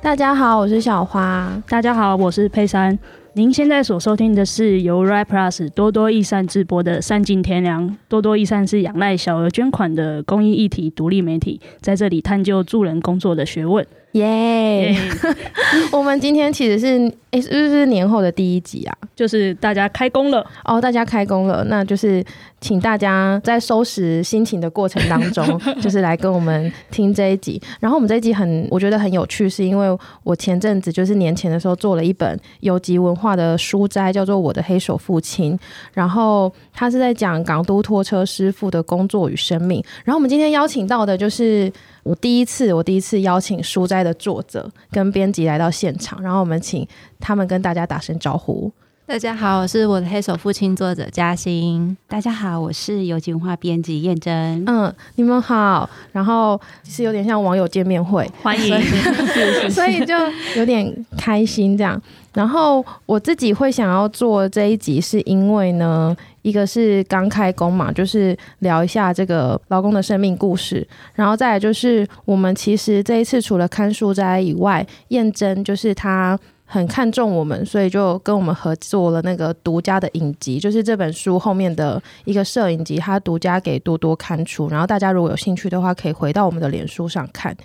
大家好，我是小花。大家好，我是佩珊。您现在所收听的是由 r i Plus 多多益善直播的《善尽天良》。多多益善是仰赖小额捐款的公益议题独立媒体，在这里探究助人工作的学问。耶! 我们今天其实是诶、欸，是不是年后的第一集啊？就是大家开工了哦，大家开工了，那就是请大家在收拾心情的过程当中，就是来跟我们听这一集。然后我们这一集很，我觉得很有趣，是因为我前阵子就是年前的时候做了一本游击文化的书斋，叫做《我的黑手父亲》，然后他是在讲港都拖车师傅的工作与生命。然后我们今天邀请到的就是。我第一次，我第一次邀请书斋的作者跟编辑来到现场，然后我们请他们跟大家打声招呼。大家好，我是我的黑手父亲作者嘉欣。大家好，我是游击文化编辑燕珍。嗯，你们好。然后是有点像网友见面会，欢迎，所以，所以就有点开心这样。然后我自己会想要做这一集，是因为呢。一个是刚开工嘛，就是聊一下这个劳工的生命故事，然后再来就是我们其实这一次除了看书斋以外，燕珍就是他很看重我们，所以就跟我们合作了那个独家的影集，就是这本书后面的一个摄影集，他独家给多多刊出，然后大家如果有兴趣的话，可以回到我们的脸书上看。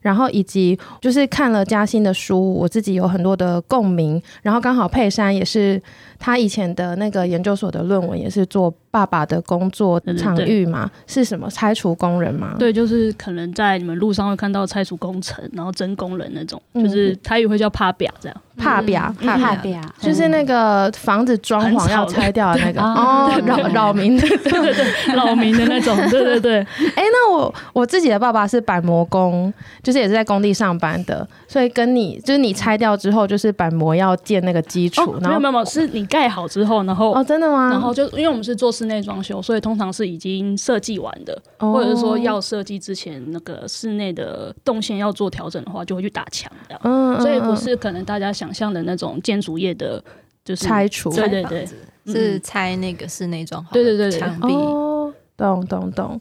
然后以及就是看了嘉欣的书，我自己有很多的共鸣。然后刚好佩珊也是他以前的那个研究所的论文，也是做爸爸的工作场域嘛，是什么拆除工人吗？对，就是可能在你们路上会看到拆除工程，然后征工人那种，就是台语会叫帕表这样。帕表，帕表，就是那个房子装潢要拆掉的那个哦，扰扰民的，对对对，扰民的那种，对对对。哎，那我我自己的爸爸是板模工，就是也是在工地上班的，所以跟你就是你拆掉之后，就是板模要建那个基础，哦、然后没有没有，是你盖好之后，然后哦，真的吗？然后就因为我们是做室内装修，所以通常是已经设计完的，哦、或者是说要设计之前那个室内的动线要做调整的话，就会去打墙这样。嗯，所以不是可能大家。想象的那种建筑业的，就是拆除，对对对，是拆那个室内装潢，对对对，墙壁，哦，懂懂懂。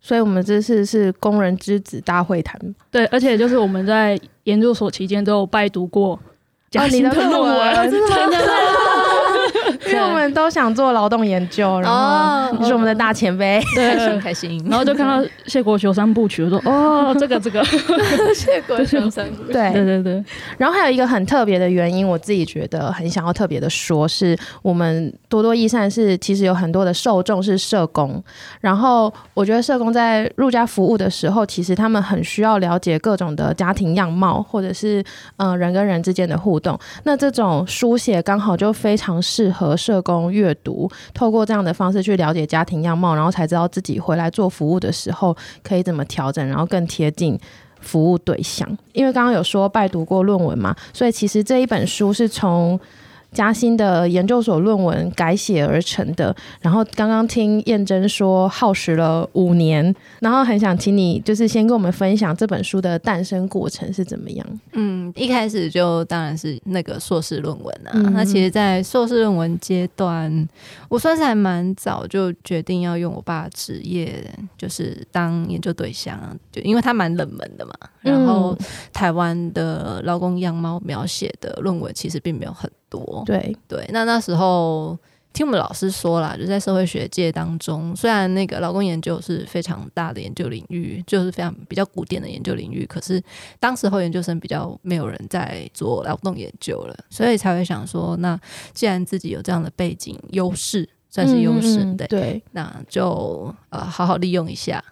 所以我们这次是工人之子大会谈，对，而且就是我们在研究所期间都有拜读过嘉欣的论文，真的。我们都想做劳动研究，然后你是我们的大前辈，对，开心开心。然后就看到谢国雄三部曲，我说哦，这个这个谢国雄三部曲，对对对对。然后还有一个很特别的原因，我自己觉得很想要特别的说，是我们多多益善是其实有很多的受众是社工，然后我觉得社工在入家服务的时候，其实他们很需要了解各种的家庭样貌，或者是嗯、呃、人跟人之间的互动。那这种书写刚好就非常适合。社社工阅读，透过这样的方式去了解家庭样貌，然后才知道自己回来做服务的时候可以怎么调整，然后更贴近服务对象。因为刚刚有说拜读过论文嘛，所以其实这一本书是从。嘉兴的研究所论文改写而成的，然后刚刚听燕珍说耗时了五年，然后很想请你就是先跟我们分享这本书的诞生过程是怎么样？嗯，一开始就当然是那个硕士论文啊。嗯、那其实，在硕士论文阶段，我算是还蛮早就决定要用我爸职业，就是当研究对象，就因为他蛮冷门的嘛。然后台湾的劳工样貌描写的论文其实并没有很。多对对，那那时候听我们老师说啦，就在社会学界当中，虽然那个劳工研究是非常大的研究领域，就是非常比较古典的研究领域，可是当时候研究生比较没有人在做劳动研究了，所以才会想说，那既然自己有这样的背景优势，算是优势，嗯嗯，对对，那就呃好好利用一下。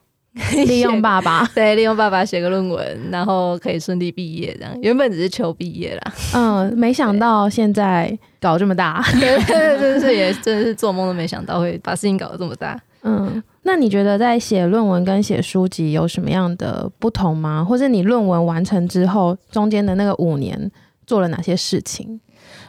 利用爸爸，对，利用爸爸写个论文，然后可以顺利毕业，这样原本只是求毕业啦。嗯，没想到现在搞这么大，对，真是也真的是做梦都没想到会把事情搞得这么大。嗯，那你觉得在写论文跟写书籍有什么样的不同吗？或者你论文完成之后，中间的那个五年做了哪些事情？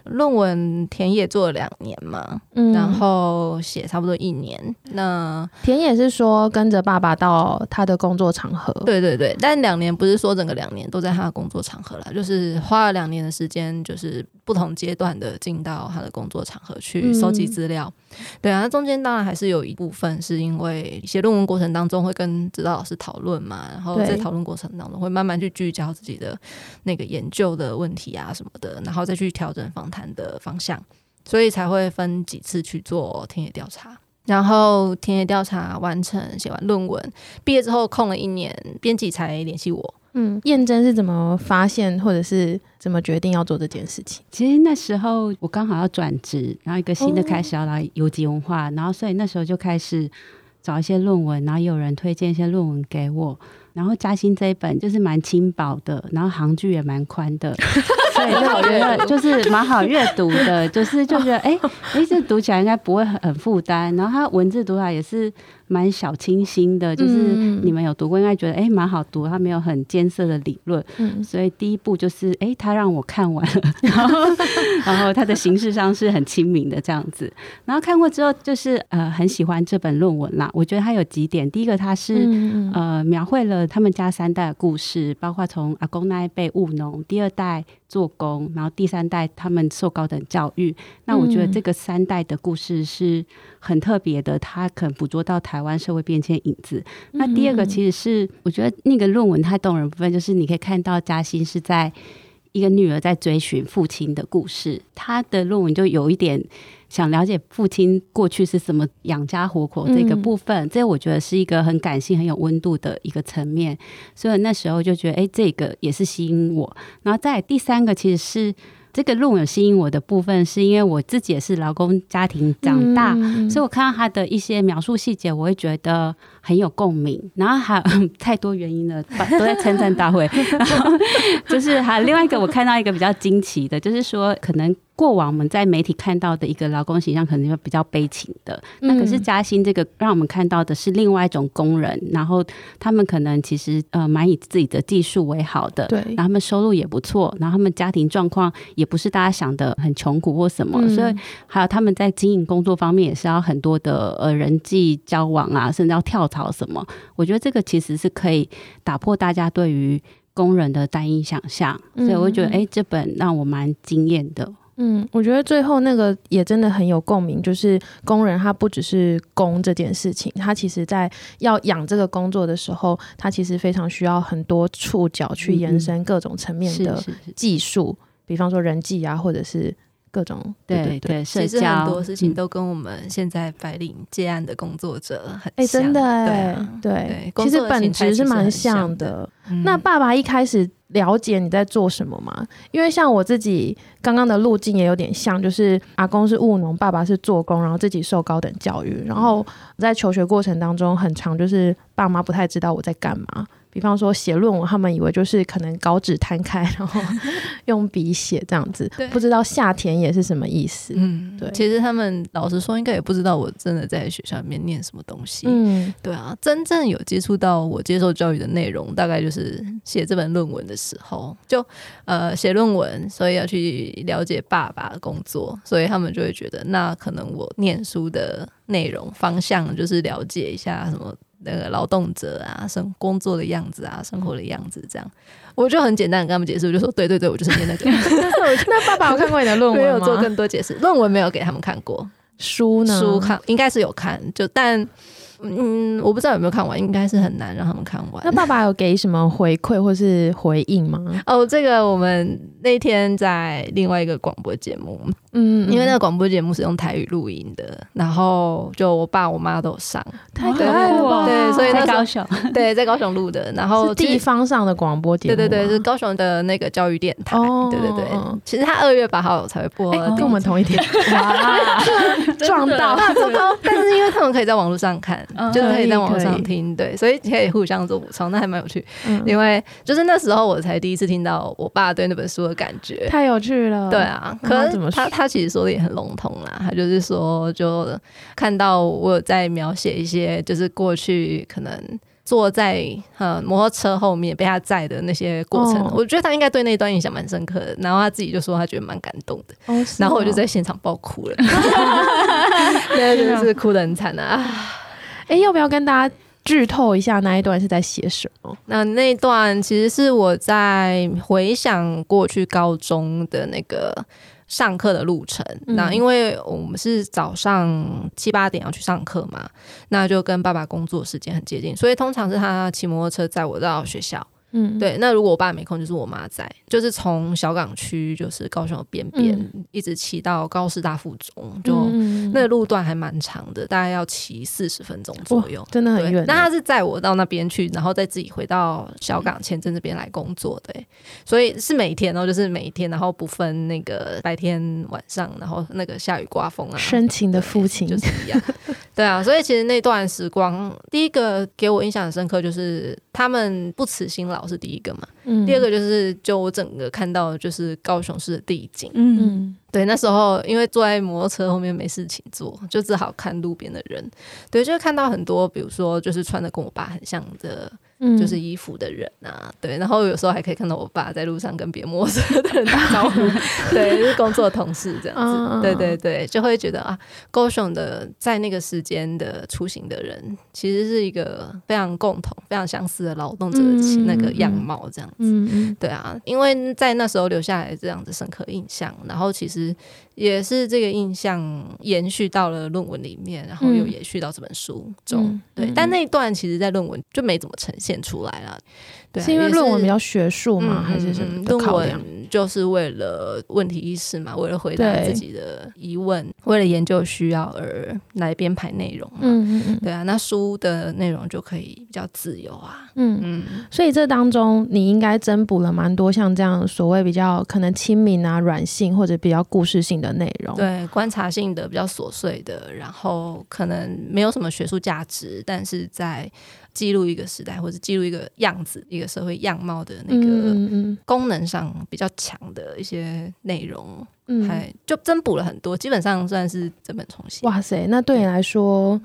论文田野做了两年嘛，嗯，然后写差不多一年。那田野是说跟着爸爸到他的工作场合，对对对，但两年不是说整个两年都在他的工作场合了，就是花了两年的时间，就是不同阶段的进到他的工作场合去收集资料。嗯、对啊，那中间当然还是有一部分是因为写论文过程当中会跟指导老师讨论嘛，然后在讨论过程当中会慢慢去聚焦自己的那个研究的问题啊什么的，然后再去调整访谈的方向，所以才会分几次去做田野调查。然后田野调查完成，写完论文，毕业之后空了一年，编辑才联系我。嗯，燕珍是怎么发现或者是怎么决定要做这件事情？其实那时候我刚好要转职，然后一个新的开始要来游击文化，哦、然后所以那时候就开始找一些论文，然后有人推荐一些论文给我。然后嘉兴这一本就是蛮轻薄的，然后行距也蛮宽的。对，就我觉得就是蛮好阅读的，就是就觉得哎哎，这读起来应该不会很很负担。然后它文字读起来也是蛮小清新的，就是你们有读过，应该觉得哎蛮好读。它没有很艰涩的理论，所以第一步就是哎，他让我看完了，然后然后它的形式上是很亲民的这样子。然后看过之后，就是呃很喜欢这本论文啦。我觉得它有几点，第一个它是呃描绘了他们家三代的故事，包括从阿公那一辈务农，第二代。做工，然后第三代他们受高等教育，那我觉得这个三代的故事是很特别的，他可能捕捉到台湾社会变迁影子。那第二个其实是我觉得那个论文太动人部分，就是你可以看到嘉欣是在一个女儿在追寻父亲的故事，她的论文就有一点。想了解父亲过去是怎么养家活口这个部分，嗯、这我觉得是一个很感性、很有温度的一个层面，所以那时候就觉得，哎，这个也是吸引我。然后再第三个，其实是这个论文吸引我的部分，是因为我自己也是劳工家庭长大，嗯、所以我看到他的一些描述细节，我会觉得很有共鸣。然后还有 太多原因了，都在称赞大会。然后就是还有另外一个，我看到一个比较惊奇的，就是说可能。过往我们在媒体看到的一个劳工形象，可能就比较悲情的。那可是嘉兴这个让我们看到的是另外一种工人，然后他们可能其实呃蛮以自己的技术为好的，对，然后他们收入也不错，然后他们家庭状况也不是大家想的很穷苦或什么，所以还有他们在经营工作方面也是要很多的呃人际交往啊，甚至要跳槽什么。我觉得这个其实是可以打破大家对于工人的单一想象，所以我觉得哎，这本让我蛮惊艳的。嗯，我觉得最后那个也真的很有共鸣，就是工人他不只是工这件事情，他其实在要养这个工作的时候，他其实非常需要很多触角去延伸各种层面的技术，比方说人际啊，或者是各种对对对，对社交，其实很多事情都跟我们现在白领接案的工作者很哎、欸，真的哎，对，对，其实本质是蛮像的。那爸爸一开始。了解你在做什么吗？因为像我自己刚刚的路径也有点像，就是阿公是务农，爸爸是做工，然后自己受高等教育，然后在求学过程当中很长，就是爸妈不太知道我在干嘛。比方说写论文，他们以为就是可能稿纸摊开，然后用笔写这样子，不知道下田野是什么意思。嗯，对。其实他们老实说，应该也不知道我真的在学校里面念什么东西。嗯，对啊，真正有接触到我接受教育的内容，大概就是写这本论文的时候，就呃写论文，所以要去了解爸爸的工作，所以他们就会觉得，那可能我念书的内容方向就是了解一下什么。那个劳动者啊，生工作的样子啊，生活的样子，这样，我就很简单跟他们解释，我就说，对对对，我就是念那个。那爸爸有看过你的论文 吗？没有做更多解释，论文没有给他们看过，书呢？书看应该是有看，就但。嗯，我不知道有没有看完，应该是很难让他们看完。那爸爸有给什么回馈或是回应吗？哦，这个我们那天在另外一个广播节目，嗯，因为那个广播节目是用台语录音的，然后就我爸我妈都有上，太可爱了吧？对，所以在高雄，对，在高雄录的，然后地方上的广播节目，对对对，是高雄的那个教育电台，对对对。其实他二月八号才会播，跟我们同一天，哇，撞到，但是因为他们可以在网络上看。就是可以在网上听，对，所以可以互相做补充，那还蛮有趣。嗯、因为就是那时候我才第一次听到我爸对那本书的感觉，太有趣了。对啊，可是他他其实说的也很笼统啦，他就是说，就看到我有在描写一些，就是过去可能坐在呃摩托车后面被他载的那些过程，哦、我觉得他应该对那段印象蛮深刻的。然后他自己就说他觉得蛮感动的，然后我就在现场爆哭了，对，真的是 哭得很惨啊！哎、欸，要不要跟大家剧透一下那一段是在写什么？那那一段其实是我在回想过去高中的那个。上课的路程，那因为我们是早上七八点要去上课嘛，那就跟爸爸工作时间很接近，所以通常是他骑摩托车载我到学校。嗯，对。那如果我爸没空，就是我妈在，就是从小港区，就是高雄的边边，嗯、一直骑到高师大附中，就、嗯、那个路段还蛮长的，大概要骑四十分钟左右，真的很远。那他是载我到那边去，然后再自己回到小港前镇这边来工作的，所以是每天哦，就是每一天，然后不分那个白天晚上，然后那个下雨刮风啊，深情的父亲就是一样。对啊，所以其实那段时光，第一个给我印象很深刻，就是他们不辞辛劳是第一个嘛。嗯，第二个就是就我整个看到就是高雄市的地景。嗯，对，那时候因为坐在摩托车后面没事情做，就只好看路边的人。对，就看到很多，比如说就是穿的跟我爸很像的。就是衣服的人啊，对，然后有时候还可以看到我爸在路上跟别陌生的人打招呼，对，就是工作同事这样子，对对对，就会觉得啊，高雄的在那个时间的出行的人，其实是一个非常共同、非常相似的劳动者的那个样貌这样子，对啊，因为在那时候留下来这样子深刻印象，然后其实。也是这个印象延续到了论文里面，然后又延续到这本书中。嗯、对，嗯、但那一段其实，在论文就没怎么呈现出来了。对，是因为论文比较学术吗？还是什么考量？就是为了问题意识嘛，为了回答自己的疑问，为了研究需要而来编排内容。嗯嗯嗯，对啊，那书的内容就可以比较自由啊。嗯嗯，所以这当中你应该增补了蛮多像这样所谓比较可能亲民啊、软性或者比较故事性的内容。对，观察性的比较琐碎的，然后可能没有什么学术价值，但是在。记录一个时代，或者记录一个样子、一个社会样貌的那个功能上比较强的一些内容，嗯，还就增补了很多，基本上算是整本重写。哇塞，那对你来说，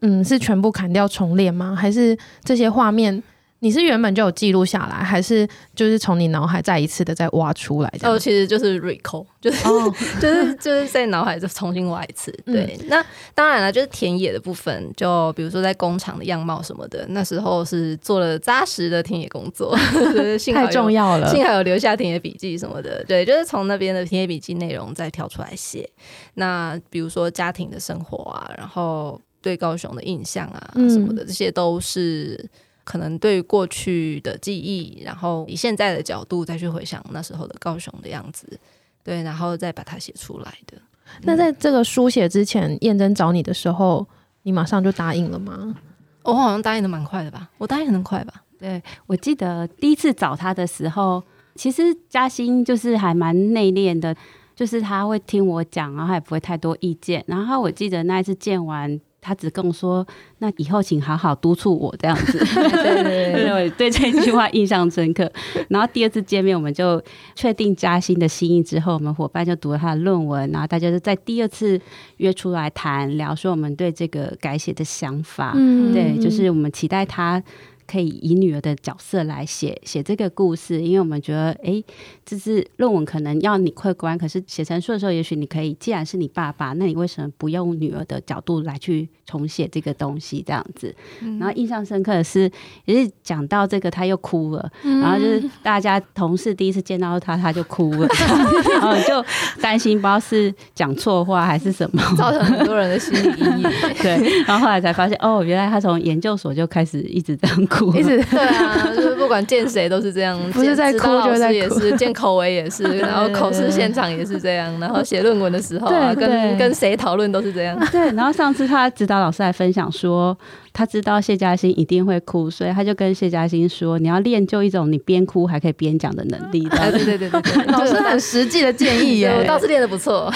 嗯，是全部砍掉重练吗？还是这些画面？你是原本就有记录下来，还是就是从你脑海再一次的再挖出来？哦，其实就是 recall，就是、哦、就是就是在脑海就重新挖一次。对，嗯、那当然了，就是田野的部分，就比如说在工厂的样貌什么的，那时候是做了扎实的田野工作，太重要了，幸好有留下田野笔记什么的。对，就是从那边的田野笔记内容再挑出来写。那比如说家庭的生活啊，然后对高雄的印象啊什么的，嗯、这些都是。可能对于过去的记忆，然后以现在的角度再去回想那时候的高雄的样子，对，然后再把它写出来的。那在这个书写之前，燕珍找你的时候，你马上就答应了吗？我好像答应的蛮快的吧？我答应很快吧？对，我记得第一次找他的时候，其实嘉欣就是还蛮内敛的，就是他会听我讲，然后他也不会太多意见。然后我记得那一次见完。他只跟我说：“那以后请好好督促我这样子。”对对对，我对。这句话印象深刻。然后第二次见面，我们就确定嘉欣的心意之后，我们伙伴就读了他的论文，然后大家就在第二次约出来谈聊，说我们对这个改写的想法。嗯，对，就是我们期待他。可以以女儿的角色来写写这个故事，因为我们觉得，哎、欸，这是论文可能要你客观，可是写成书的时候，也许你可以，既然是你爸爸，那你为什么不用女儿的角度来去重写这个东西？这样子，嗯、然后印象深刻的是，也是讲到这个，他又哭了，嗯、然后就是大家同事第一次见到他，他就哭了，然后就担心不知道是讲错话还是什么，造成很多人的心理阴影。对，然后后来才发现，哦，原来他从研究所就开始一直这样哭。一直对啊，就是不管见谁都是这样，不是在哭就在哭，也是见口委也是，然后口试现场也是这样，然后写论文的时候啊，跟跟谁讨论都是这样。对，然后上次他指导老师来分享说，他知道谢嘉欣一定会哭，所以他就跟谢嘉欣说，你要练就一种你边哭还可以边讲的能力。对对对对对，老师很实际的建议耶，我倒是练的不错，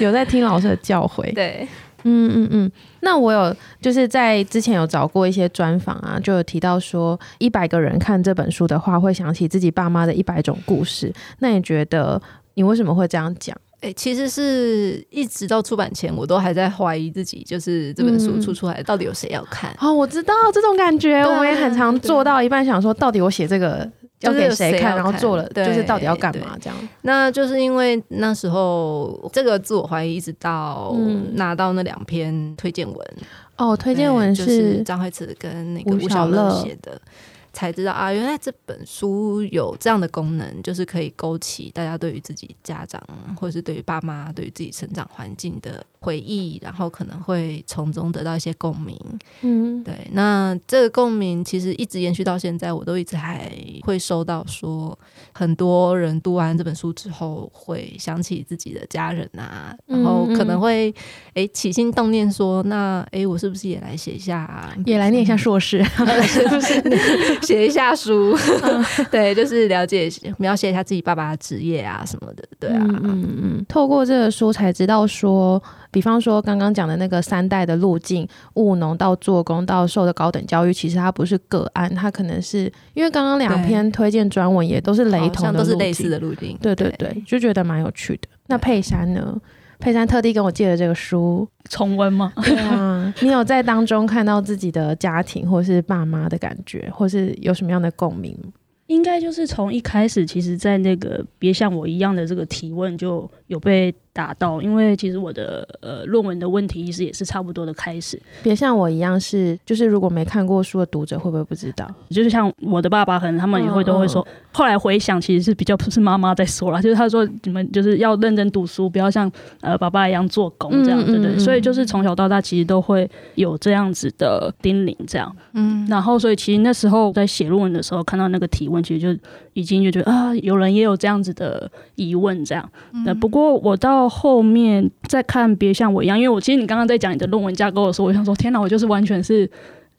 有在听老师的教诲。对。嗯嗯嗯，那我有就是在之前有找过一些专访啊，就有提到说，一百个人看这本书的话，会想起自己爸妈的一百种故事。那你觉得你为什么会这样讲？诶、欸，其实是一直到出版前，我都还在怀疑自己，就是这本书出出来到底有谁要看？哦，我知道这种感觉，啊、我也很常做到一半想说，到底我写这个要给谁看，然后做了就是到底要干嘛这样。那就是因为那时候这个自我怀疑，一直到拿到那两篇推荐文。哦，推荐文是张惠慈跟那个吴小乐写的。才知道啊，原来这本书有这样的功能，就是可以勾起大家对于自己家长，或者是对于爸妈，对于自己成长环境的回忆，然后可能会从中得到一些共鸣。嗯，对。那这个共鸣其实一直延续到现在，我都一直还会收到说，很多人读完这本书之后会想起自己的家人啊，然后可能会哎起心动念说，那哎我是不是也来写一下，啊，也来念一下硕士，是不是？写一下书，对，就是了解描写一下自己爸爸的职业啊什么的，对啊，嗯嗯。嗯，透过这个书才知道说，比方说刚刚讲的那个三代的路径，务农到做工到受的高等教育，其实它不是个案，它可能是因为刚刚两篇推荐专文也都是雷同的，都是类似的路径，对对对，就觉得蛮有趣的。那佩珊呢？佩珊特地跟我借了这个书重温吗？对啊，你有在当中看到自己的家庭或是爸妈的感觉，或是有什么样的共鸣？应该就是从一开始，其实，在那个别像我一样的这个提问就有被打到，因为其实我的呃论文的问题其实也是差不多的开始。别像我一样是，就是如果没看过书的读者会不会不知道？就是像我的爸爸，可能他们也会都会说。后来回想，其实是比较不是妈妈在说了，就是他说你们就是要认真读书，不要像呃爸爸一样做工这样，嗯、对对。所以就是从小到大，其实都会有这样子的叮咛，这样。嗯。然后，所以其实那时候在写论文的时候，看到那个提问，其实就已经就觉得啊，有人也有这样子的疑问，这样。那、嗯、不过我到。到后面再看，别像我一样，因为我其实你刚刚在讲你的论文架构的时候，我想说，天哪，我就是完全是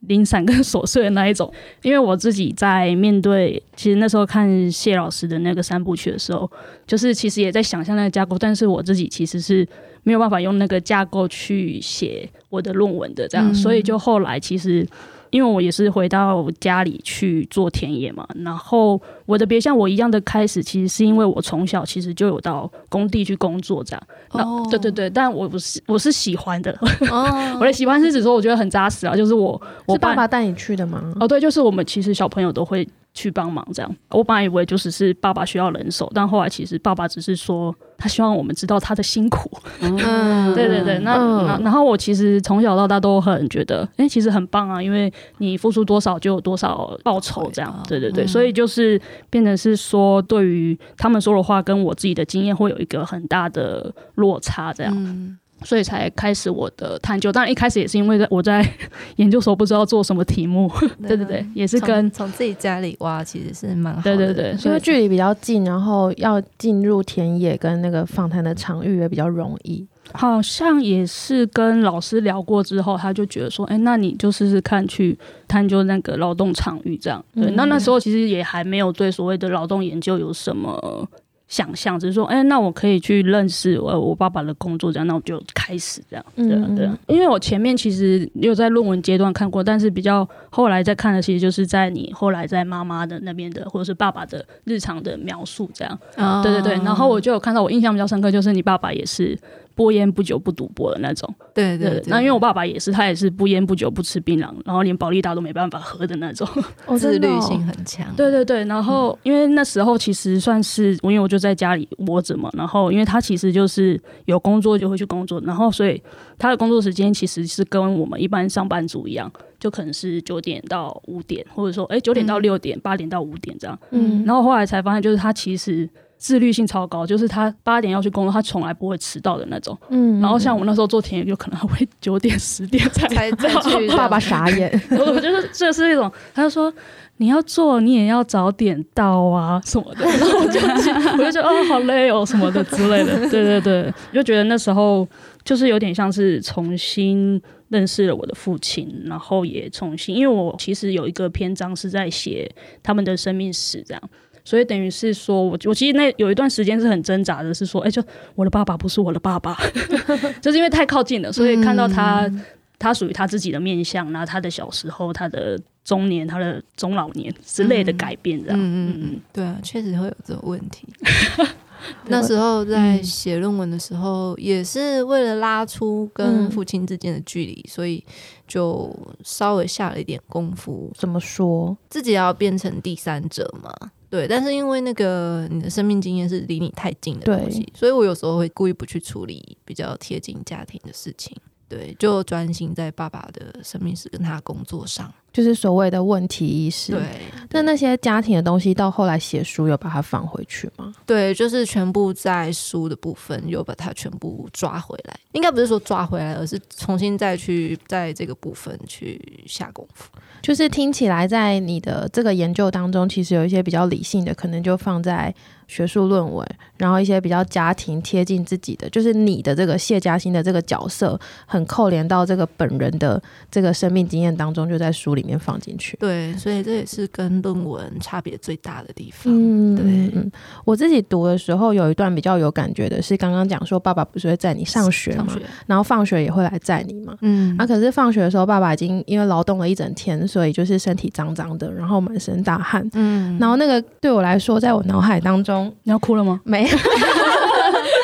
零散跟琐碎的那一种。因为我自己在面对，其实那时候看谢老师的那个三部曲的时候，就是其实也在想象那个架构，但是我自己其实是没有办法用那个架构去写我的论文的，这样，所以就后来其实。因为我也是回到家里去做田野嘛，然后我的别像我一样的开始，其实是因为我从小其实就有到工地去工作这样。哦，对对对，但我不是我是喜欢的。哦，我的喜欢是指说我觉得很扎实啊，就是我我爸爸带你去的吗？哦，对，就是我们其实小朋友都会。去帮忙这样，我本来以为就是是爸爸需要人手，但后来其实爸爸只是说他希望我们知道他的辛苦。嗯，对对对，那、嗯、然后我其实从小到大都很觉得，哎、欸，其实很棒啊，因为你付出多少就有多少报酬，这样，对对对，所以就是变成是说，对于他们说的话跟我自己的经验会有一个很大的落差，这样。嗯所以才开始我的探究，当然一开始也是因为我在 研究所不知道做什么题目，对对对，也是跟从自己家里挖，其实是蛮好的，对对对，因为距离比较近，然后要进入田野跟那个访谈的场域也比较容易。好像也是跟老师聊过之后，他就觉得说，哎，那你就试试看去探究那个劳动场域这样。对，那那时候其实也还没有对所谓的劳动研究有什么。想象只是说，哎、欸，那我可以去认识我我爸爸的工作，这样，那我就开始这样，对啊，对啊。因为我前面其实有在论文阶段看过，但是比较后来再看的，其实就是在你后来在妈妈的那边的，或者是爸爸的日常的描述这样，哦、对对对。然后我就有看到，我印象比较深刻，就是你爸爸也是。不烟不酒不赌博的那种，对对，对。那因为我爸爸也是，他也是不烟不酒不吃槟榔，然后连保利达都没办法喝的那种，自律性很强。对对对。然后因为那时候其实算是，因为我就在家里窝着嘛，然后因为他其实就是有工作就会去工作，然后所以他的工作时间其实是跟我们一般上班族一样，就可能是九点到五点，或者说哎九点到六点，八点到五点这样。嗯。然后后来才发现，就是他其实。自律性超高，就是他八点要去工作，他从来不会迟到的那种。嗯，然后像我那时候做田野，就可能还会九点十点才 才去。爸爸傻眼，我觉得这是一种，他就说你要做，你也要早点到啊什么的。然后我就我就觉得哦，好累哦什么的之类的。对对对，就觉得那时候就是有点像是重新认识了我的父亲，然后也重新，因为我其实有一个篇章是在写他们的生命史，这样。所以等于是说，我我其实那有一段时间是很挣扎的，是说，哎、欸，就我的爸爸不是我的爸爸，就是因为太靠近了，所以看到他，嗯、他属于他自己的面相，然后他的小时候、他的中年、他的中老年之类的改变，这样，嗯嗯嗯，对啊，确实会有这种问题。那时候在写论文的时候，也是为了拉出跟父亲之间的距离，所以就稍微下了一点功夫。怎么说？自己要变成第三者嘛？对。但是因为那个你的生命经验是离你太近的东西，所以我有时候会故意不去处理比较贴近家庭的事情。对，就专心在爸爸的生命史跟他工作上，就是所谓的问题意识。对，那那些家庭的东西，到后来写书有把它放回去吗？对，就是全部在书的部分又把它全部抓回来。应该不是说抓回来，而是重新再去在这个部分去下功夫。就是听起来，在你的这个研究当中，其实有一些比较理性的，可能就放在。学术论文，然后一些比较家庭贴近自己的，就是你的这个谢嘉欣的这个角色，很扣连到这个本人的这个生命经验当中，就在书里面放进去。对，所以这也是跟论文差别最大的地方。嗯，对，嗯，我自己读的时候有一段比较有感觉的是，刚刚讲说爸爸不是会载你上学嘛，然后放学也会来载你嘛。嗯，啊，可是放学的时候，爸爸已经因为劳动了一整天，所以就是身体脏脏的，然后满身大汗。嗯，然后那个对我来说，在我脑海当中。你要哭了吗？没有。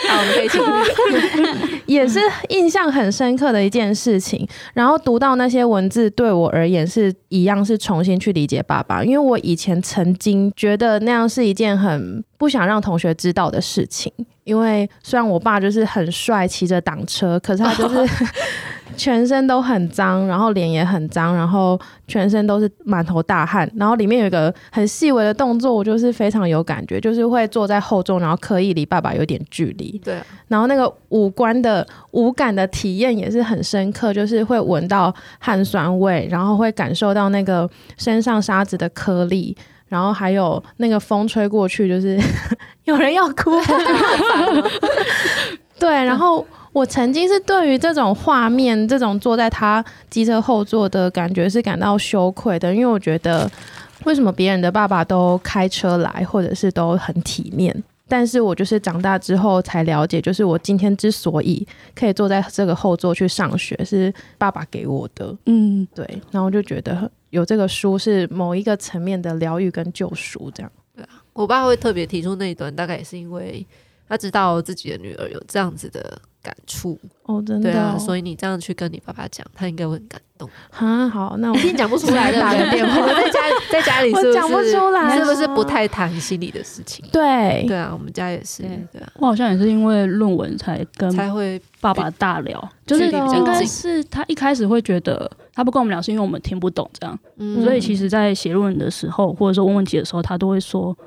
好，我们可以继续。也是印象很深刻的一件事情。然后读到那些文字，对我而言是一样，是重新去理解爸爸。因为我以前曾经觉得那样是一件很不想让同学知道的事情。因为虽然我爸就是很帅，骑着挡车，可是他就是。全身都很脏，然后脸也很脏，然后全身都是满头大汗，然后里面有一个很细微的动作，我就是非常有感觉，就是会坐在后座，然后刻意离爸爸有点距离。对，然后那个五官的五感的体验也是很深刻，就是会闻到汗酸味，然后会感受到那个身上沙子的颗粒，然后还有那个风吹过去，就是 有人要哭。对，然后。我曾经是对于这种画面，这种坐在他机车后座的感觉是感到羞愧的，因为我觉得为什么别人的爸爸都开车来，或者是都很体面，但是我就是长大之后才了解，就是我今天之所以可以坐在这个后座去上学，是爸爸给我的。嗯，对，然后就觉得有这个书是某一个层面的疗愈跟救赎，这样。对啊，我爸会特别提出那一段，大概也是因为他知道自己的女儿有这样子的。感触哦，真的、哦，对啊，所以你这样去跟你爸爸讲，他应该会很感动。哈，好，那我一定讲不出来的，打个电话。在家在家里是不是讲不出来？是不是不太谈心里的事情？对，对啊，我们家也是。对，对啊，我好像也是因为论文才跟才会爸爸大聊，就是应该是他一开始会觉得他不跟我们聊，是因为我们听不懂这样。嗯，所以其实，在写论文的时候，或者说问问题的时候，他都会说。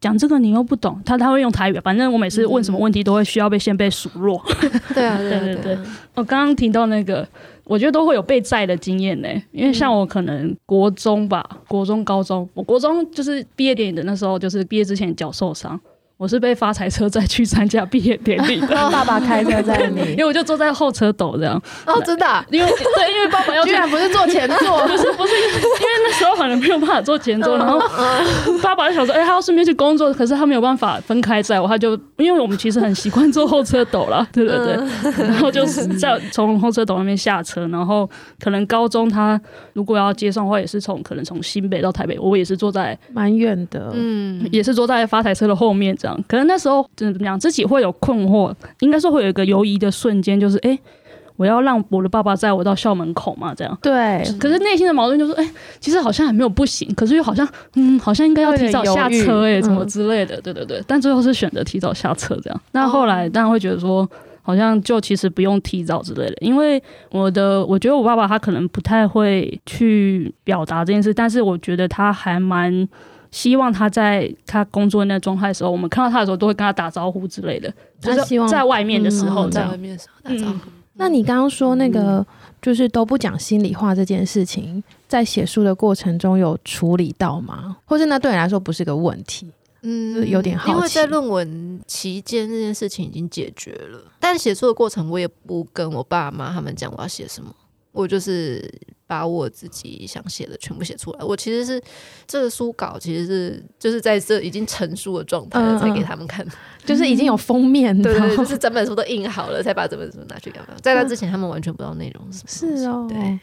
讲这个你又不懂，他他会用台语，反正我每次问什么问题都会需要被先被数落。对啊，对对对。我刚刚提到那个，我觉得都会有被载的经验呢，因为像我可能国中吧，国中、高中，我国中就是毕业典礼的那时候，就是毕业之前脚受伤。我是被发财车载去参加毕业典礼的，爸爸开车载你，因为我就坐在后车斗这样。哦，真的、啊？因为对，因为爸爸要去，居然不是坐前座，不是不是，因为那时候可能没有办法坐前座，然后爸爸就想说，哎、欸，他要顺便去工作，可是他没有办法分开载我，他就因为我们其实很习惯坐后车斗了，对对对，然后就是在从后车斗那边下车，然后可能高中他如果要接送的话，也是从可能从新北到台北，我也是坐在蛮远的，嗯，也是坐在发财车的后面这样。可能那时候怎么讲，自己会有困惑，应该说会有一个犹疑的瞬间，就是哎、欸，我要让我的爸爸载我到校门口嘛？这样对。可是内心的矛盾就是，哎、欸，其实好像还没有不行，可是又好像，嗯，好像应该要提早下车、欸，哎，怎么之类的，对对对。但最后是选择提早下车这样。那后来当然会觉得说，好像就其实不用提早之类的，因为我的我觉得我爸爸他可能不太会去表达这件事，但是我觉得他还蛮。希望他在他工作那状态的时候，我们看到他的时候都会跟他打招呼之类的。他希望在外面的时候，在外面的时候打招呼。那你刚刚说那个就是都不讲心里话这件事情，在写书的过程中有处理到吗？或者那对你来说不是个问题？嗯，有点好奇。因为在论文期间这件事情已经解决了，但写书的过程我也不跟我爸妈他们讲我要写什么。我就是把我自己想写的全部写出来。我其实是这个书稿，其实是就是在这已经成书的状态了才给他们看，嗯，就是已经有封面，对，就是整本书都印好了，才把整本书拿去给他们。在那之前，他们完全不知道内容是什么。是哦，对。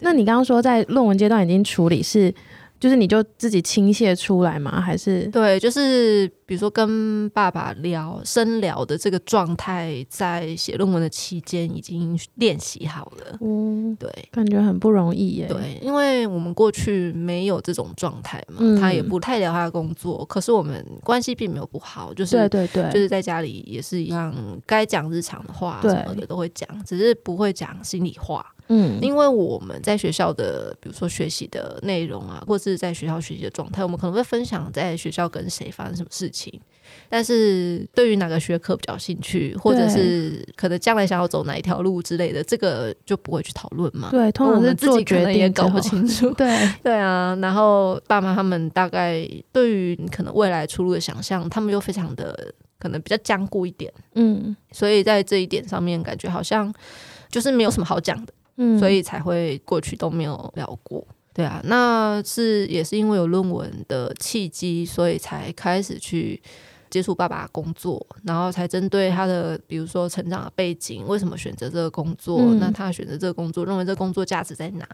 那你刚刚说在论文阶段已经处理，是就是你就自己倾泻出来吗？还是对，就是比如说跟爸爸聊深聊的这个状态，在写论文的期间已经练习好了。嗯，对，感觉很不容易耶。对，因为我们过去没有这种状态嘛，嗯、他也不太聊他的工作，可是我们关系并没有不好，就是对对对，就是在家里也是一样，该讲日常的话什么的都会讲，只是不会讲心里话。嗯，因为我们在学校的，比如说学习的内容啊，或者是在学校学习的状态，我们可能会分享在学校跟谁发生什么事情。但是对于哪个学科比较兴趣，或者是可能将来想要走哪一条路之类的，这个就不会去讨论嘛。对，通常是自己可能也搞不清楚。对对啊，然后爸妈他们大概对于你可能未来出路的想象，他们又非常的可能比较坚固一点。嗯，所以在这一点上面，感觉好像就是没有什么好讲的。所以才会过去都没有聊过，对啊，那是也是因为有论文的契机，所以才开始去接触爸爸工作，然后才针对他的比如说成长的背景，为什么选择这个工作？嗯、那他选择这个工作，认为这个工作价值在哪？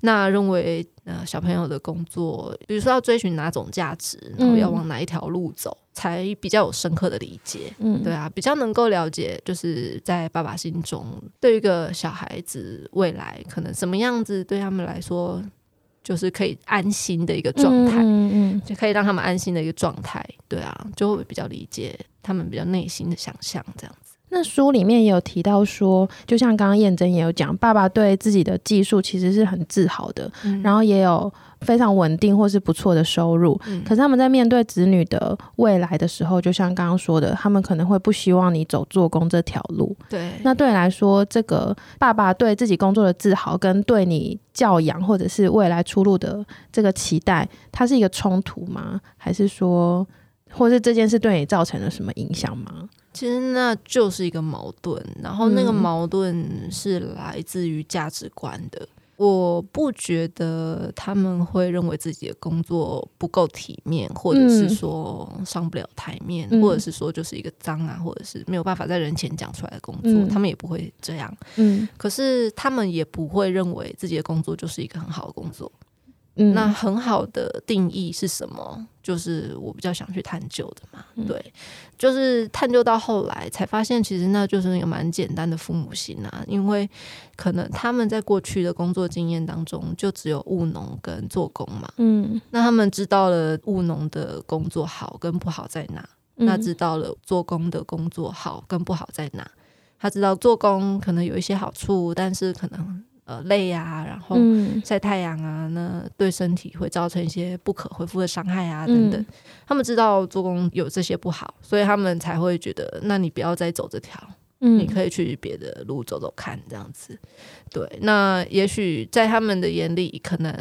那认为呃小朋友的工作，比如说要追寻哪种价值，然后要往哪一条路走？嗯才比较有深刻的理解，嗯，对啊，比较能够了解，就是在爸爸心中，对于一个小孩子未来可能什么样子，对他们来说就是可以安心的一个状态，嗯嗯，就可以让他们安心的一个状态，对啊，就会比较理解他们比较内心的想象这样子。那书里面也有提到说，就像刚刚燕珍也有讲，爸爸对自己的技术其实是很自豪的，嗯，然后也有。非常稳定或是不错的收入，嗯，可是他们在面对子女的未来的时候，就像刚刚说的，他们可能会不希望你走做工这条路。对，那对你来说，这个爸爸对自己工作的自豪，跟对你教养或者是未来出路的这个期待，它是一个冲突吗？还是说，或是这件事对你造成了什么影响吗？其实那就是一个矛盾，然后那个矛盾是来自于价值观的。我不觉得他们会认为自己的工作不够体面，或者是说上不了台面，嗯、或者是说就是一个脏啊，或者是没有办法在人前讲出来的工作，嗯、他们也不会这样。嗯，可是他们也不会认为自己的工作就是一个很好的工作。嗯，那很好的定义是什么？就是我比较想去探究的嘛。嗯、对，就是探究到后来才发现，其实那就是一个蛮简单的父母心啊。因为可能他们在过去的工作经验当中，就只有务农跟做工嘛。嗯，那他们知道了务农的工作好跟不好在哪，嗯、那知道了做工的工作好跟不好在哪。他知道做工可能有一些好处，但是可能。呃，累啊，然后晒太阳啊，嗯、那对身体会造成一些不可恢复的伤害啊，等等。嗯、他们知道做工有这些不好，所以他们才会觉得，那你不要再走这条。嗯，你可以去别的路走走看，这样子。对，那也许在他们的眼里，可能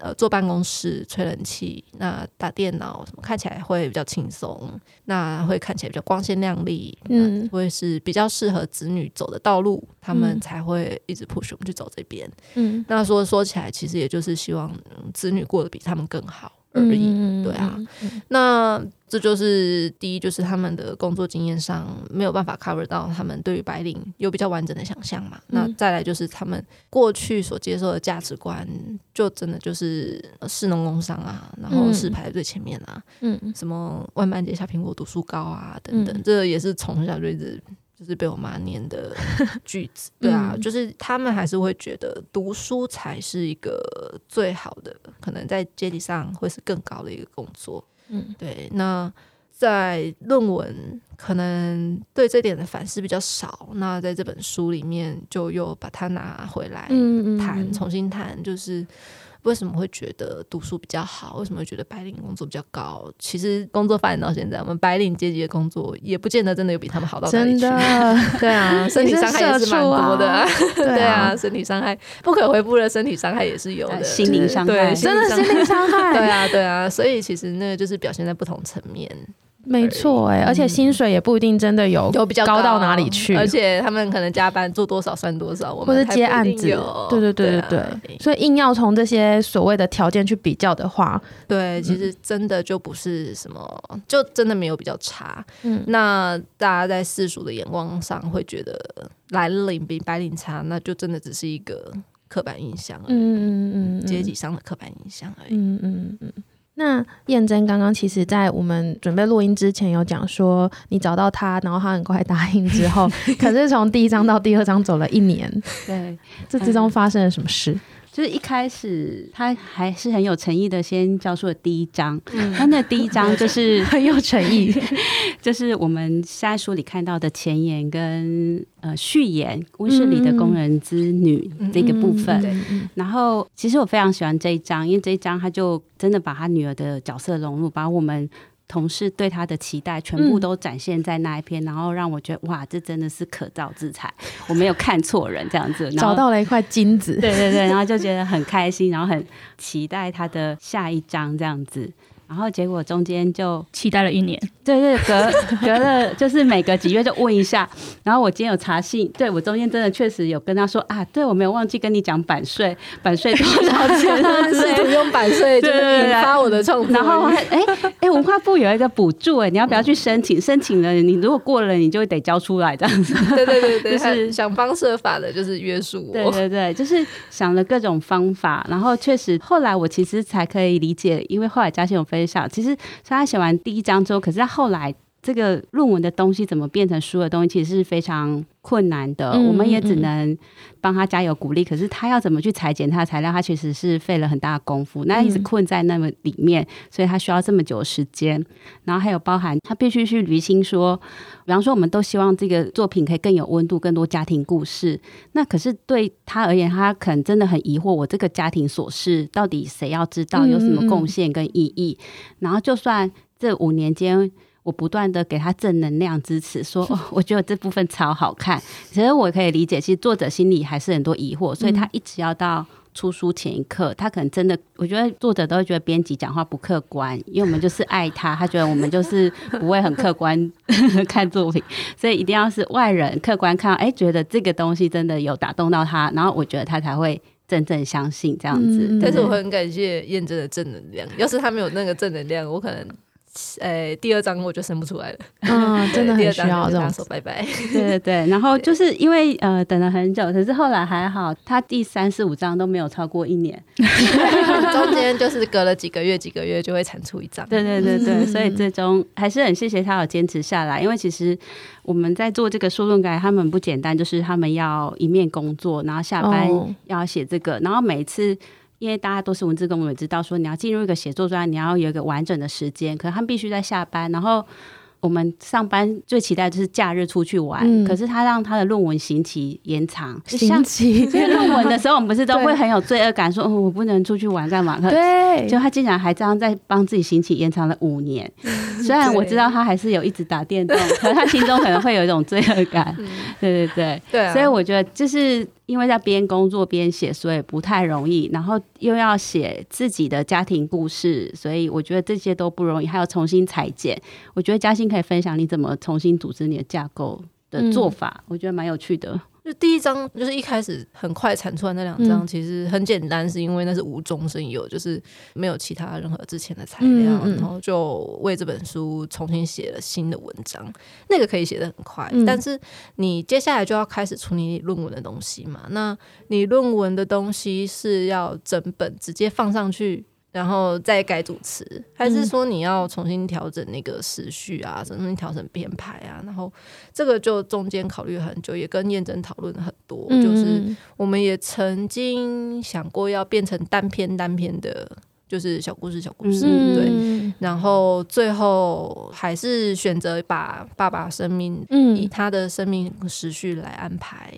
呃坐办公室吹冷气，那打电脑什么看起来会比较轻松，那会看起来比较光鲜亮丽，嗯，会是比较适合子女走的道路，他们才会一直 push 我们去走这边。嗯，那说说起来，其实也就是希望子女过得比他们更好。而已，对啊，那这就是第一，就是他们的工作经验上没有办法 cover 到他们对于白领有比较完整的想象嘛。那再来就是他们过去所接受的价值观，就真的就是士农工商啊，然后是排在最前面啊，嗯，什么万般皆下品，果读书高啊，等等，这也是从小就一直。就是被我妈念的 句子，对啊，嗯、就是他们还是会觉得读书才是一个最好的，可能在阶级上会是更高的一个工作。嗯，对。那在论文可能对这点的反思比较少，那在这本书里面就又把它拿回来谈，嗯嗯嗯重新谈，就是。为什么会觉得读书比较好？为什么会觉得白领工作比较高？其实工作发展到现在，我们白领阶级的工作也不见得真的有比他们好到哪里去。真的，对啊，身体伤害也是蛮多的。啊 对啊，身体伤害不可回复的身体伤害也是有的，心灵伤害真的心灵伤害。对啊，对啊，所以其实那个就是表现在不同层面。没错，哎，而且薪水也不一定真的有有比较高到哪里去，而且他们可能加班做多少算多少，我们或者接案子，对对对对对，所以硬要从这些所谓的条件去比较的话，对，其实真的就不是什么，就真的没有比较差。嗯，那大家在世俗的眼光上会觉得蓝领比白领差，那就真的只是一个。刻板印象而已，嗯嗯阶级上的刻板印象而已，嗯嗯嗯。那燕珍刚刚其实，在我们准备录音之前有讲说，你找到他，然后他很快答应之后，可是从第一章到第二章走了一年，对，这之中发生了什么事？就是一开始他还是很有诚意的，先教出了第一章。他、嗯、那第一章就是 很有诚意，就是我们现在书里看到的前言跟呃序言，温室里的工人之女这个部分。嗯嗯、然后其实我非常喜欢这一章，因为这一章他就真的把他女儿的角色融入，把我们。同事对他的期待全部都展现在那一篇，嗯、然后让我觉得哇，这真的是可造之材，我没有看错人这样子，找到了一块金子，对对对，然后就觉得很开心，然后很期待他的下一章这样子。然后结果中间就期待了一年，对对，隔 隔了就是每隔几月就问一下。然后我今天有查信，对我中间真的确实有跟他说啊，对我没有忘记跟你讲版税，版税多少钱？试图用版税就是引发我的创作。然后哎哎、欸，文化部有一个补助哎，你要不要去申请？申请了，你如果过了，你就得交出来这样子。对对对对，就是想方设法的，就是约束我。对对对，就是想了各种方法，然后确实后来我其实才可以理解，因为后来嘉信有分其实。他写完第一章之后，可是他后来这个论文的东西怎么变成书的东西，其实是非常困难的。嗯、我们也只能帮他加油鼓励。可是他要怎么去裁剪他的材料，他其实是费了很大的功夫。那一直困在那么里面，所以他需要这么久的时间。然后还有包含他必须去厘清说，比方说我们都希望这个作品可以更有温度，更多家庭故事。那可是对他而言，他可能真的很疑惑，我这个家庭琐事到底谁要知道，有什么贡献跟意义？然后就算这五年间。我不断的给他正能量支持，说、哦、我觉得这部分超好看。其实我可以理解，其实作者心里还是很多疑惑，所以他一直要到出书前一刻，他可能真的，我觉得作者都会觉得编辑讲话不客观，因为我们就是爱他，他觉得我们就是不会很客观 看作品，所以一定要是外人客观看，哎，觉得这个东西真的有打动到他，然后我觉得他才会真正相信这样子。嗯、但是我很感谢验证的正能量，要是他没有那个正能量，我可能。呃、欸，第二张我就生不出来了。嗯，真的 很需要这种说拜拜。对对对，然后就是因为呃等了很久，可是后来还好，他第三四五张都没有超过一年，中间就是隔了几个月几个月就会产出一张。对对对对，所以最终还是很谢谢他有坚持下来，因为其实我们在做这个书论改，他们不简单，就是他们要一面工作，然后下班要写这个，哦、然后每次。因为大家都是文字工，我也知道说你要进入一个写作专，你要有一个完整的时间，可是他们必须在下班，然后。我们上班最期待就是假日出去玩，嗯、可是他让他的论文刑期延长。刑期，因为论文的时候，我们不是都 会很有罪恶感，说，哦，我不能出去玩干嘛？对，就他竟然还这样在帮自己刑期延长了五年。虽然我知道他还是有一直打电动，可是他心中可能会有一种罪恶感。对对对，对啊、所以我觉得就是因为在边工作边写，所以不太容易。然后又要写自己的家庭故事，所以我觉得这些都不容易。还要重新裁剪，我觉得嘉欣。可以分享你怎么重新组织你的架构的做法，嗯、我觉得蛮有趣的。就第一章就是一开始很快产出来那两章，嗯、其实很简单，是因为那是无中生有，就是没有其他任何之前的材料，嗯嗯、然后就为这本书重新写了新的文章。那个可以写的很快，嗯、但是你接下来就要开始处理论文的东西嘛？那你论文的东西是要整本直接放上去？然后再改主持，还是说你要重新调整那个时序啊，重新调整编排啊？然后这个就中间考虑很久，也跟燕珍讨论很多。嗯、就是我们也曾经想过要变成单篇单篇的，就是小故事小故事，嗯、对。然后最后还是选择把爸爸生命，以他的生命时序来安排。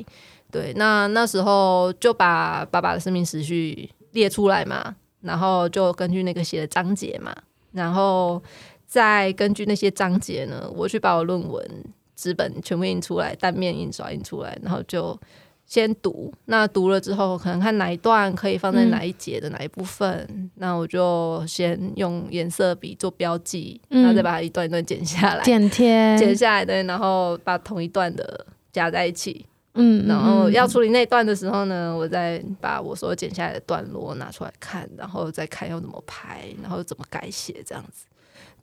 对，那那时候就把爸爸的生命时序列出来嘛。然后就根据那个写的章节嘛，然后再根据那些章节呢，我去把我论文纸本全部印出来，单面印刷印出来，然后就先读。那读了之后，可能看哪一段可以放在哪一节的哪一部分，嗯、那我就先用颜色笔做标记，嗯、然后再把它一段一段剪下来，剪贴，剪下来对，然后把同一段的加在一起。嗯，然后要处理那段的时候呢，我再把我所剪下来的段落拿出来看，然后再看要怎么拍，然后怎么改写，这样子。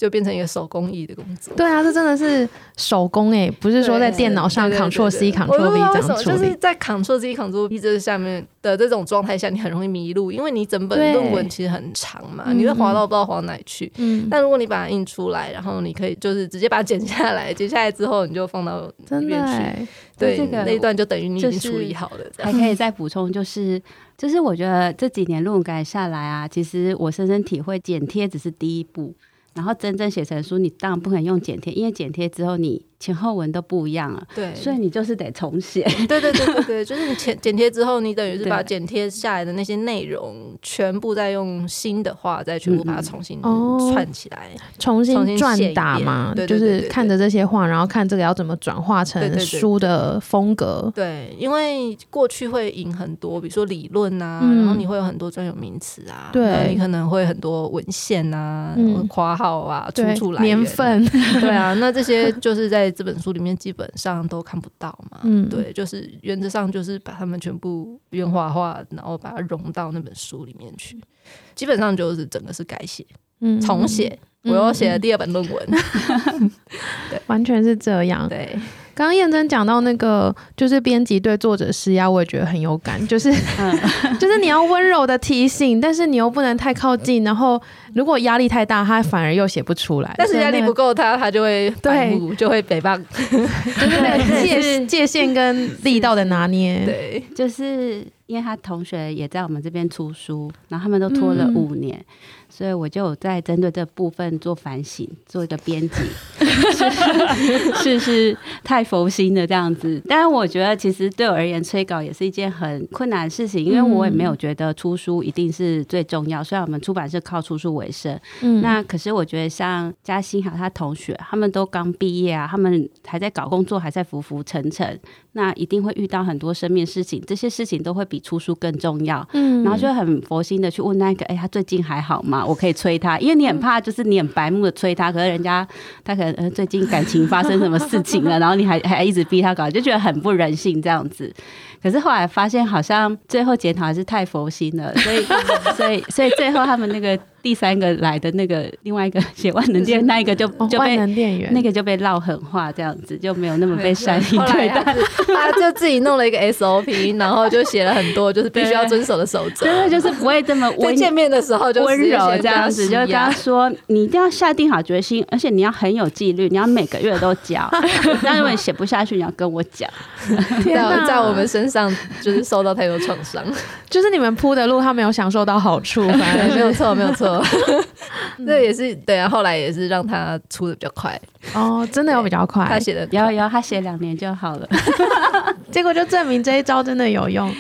就变成一个手工艺的工作。对啊，这真的是手工哎，不是说在电脑上 Ctrl C Ctrl V 这样处理，就是在 Ctrl C Ctrl V 这下面的这种状态下，你很容易迷路，因为你整本论文其实很长嘛，你会滑到不知道滑到哪里去。嗯，但如果你把它印出来，然后你可以就是直接把它剪下来，剪下来之后你就放到里面去。对，这个那一段就等于你已经处理好了。还可以 再补充，就是就是我觉得这几年论文改下来啊，其实我深深体会，剪贴只是第一步，然后真正写成书，你当然不可能用剪贴，因为剪贴之后你。前后文都不一样了，对，所以你就是得重写。对对对对对，就是你剪剪贴之后，你等于是把剪贴下来的那些内容全部再用新的话再全部把它重新串起来，重新转打嘛，就是看着这些话，然后看这个要怎么转化成书的风格。对，因为过去会引很多，比如说理论啊，然后你会有很多专有名词啊，对，你可能会很多文献啊、括号啊、出处来源、年份，对啊，那这些就是在。这本书里面基本上都看不到嘛，嗯，对，就是原则上就是把它们全部原画画，然后把它融到那本书里面去，基本上就是整个是改写，嗯，重写，我又写了第二本论文，嗯、对，完全是这样，对。刚刚燕珍讲到那个，就是编辑对作者施压，我也觉得很有感。就是，就是你要温柔的提醒，但是你又不能太靠近。然后，如果压力太大，他反而又写不出来。但是压力不够，他他就会对，就会诽谤。就 是那个界界限跟力道的拿捏。对，就是因为他同学也在我们这边出书，然后他们都拖了五年。嗯所以我就有在针对这部分做反省，做一个编辑，是 是，是太佛心的这样子。但是我觉得，其实对我而言，催稿也是一件很困难的事情，因为我也没有觉得出书一定是最重要。虽然我们出版社靠出书为生，嗯，那可是我觉得像嘉欣还有他同学，他们都刚毕业啊，他们还在搞工作，还在浮浮沉沉，那一定会遇到很多生命事情，这些事情都会比出书更重要。嗯，然后就很佛心的去问那个，哎、欸，他最近还好吗？我可以催他，因为你很怕，就是你很白目的催他，可是人家他可能呃最近感情发生什么事情了，然后你还 还一直逼他搞，就觉得很不人性这样子。可是后来发现，好像最后检讨还是太佛心了，所以 所以所以最后他们那个。第三个来的那个 另外一个写万能店，那一个就就被那个就被唠狠话，这样子就没有那么被善意 对待。他就自己弄了一个 SOP，然后就写了很多就是必须要遵守的守则，真的就是不会这么温。见面的时候就温柔这样子，就跟他说你一定要下定好决心，而且你要很有纪律，你要每个月都交。那如果你写不下去，你要跟我讲。在在我们身上就是受到太多创伤，就是你们铺的路，他没有享受到好处，反正没有错，没有错。这也是对啊，后来也是让他出的比较快哦，真的有比较快。他写的有有，他写两年就好了，结果就证明这一招真的有用。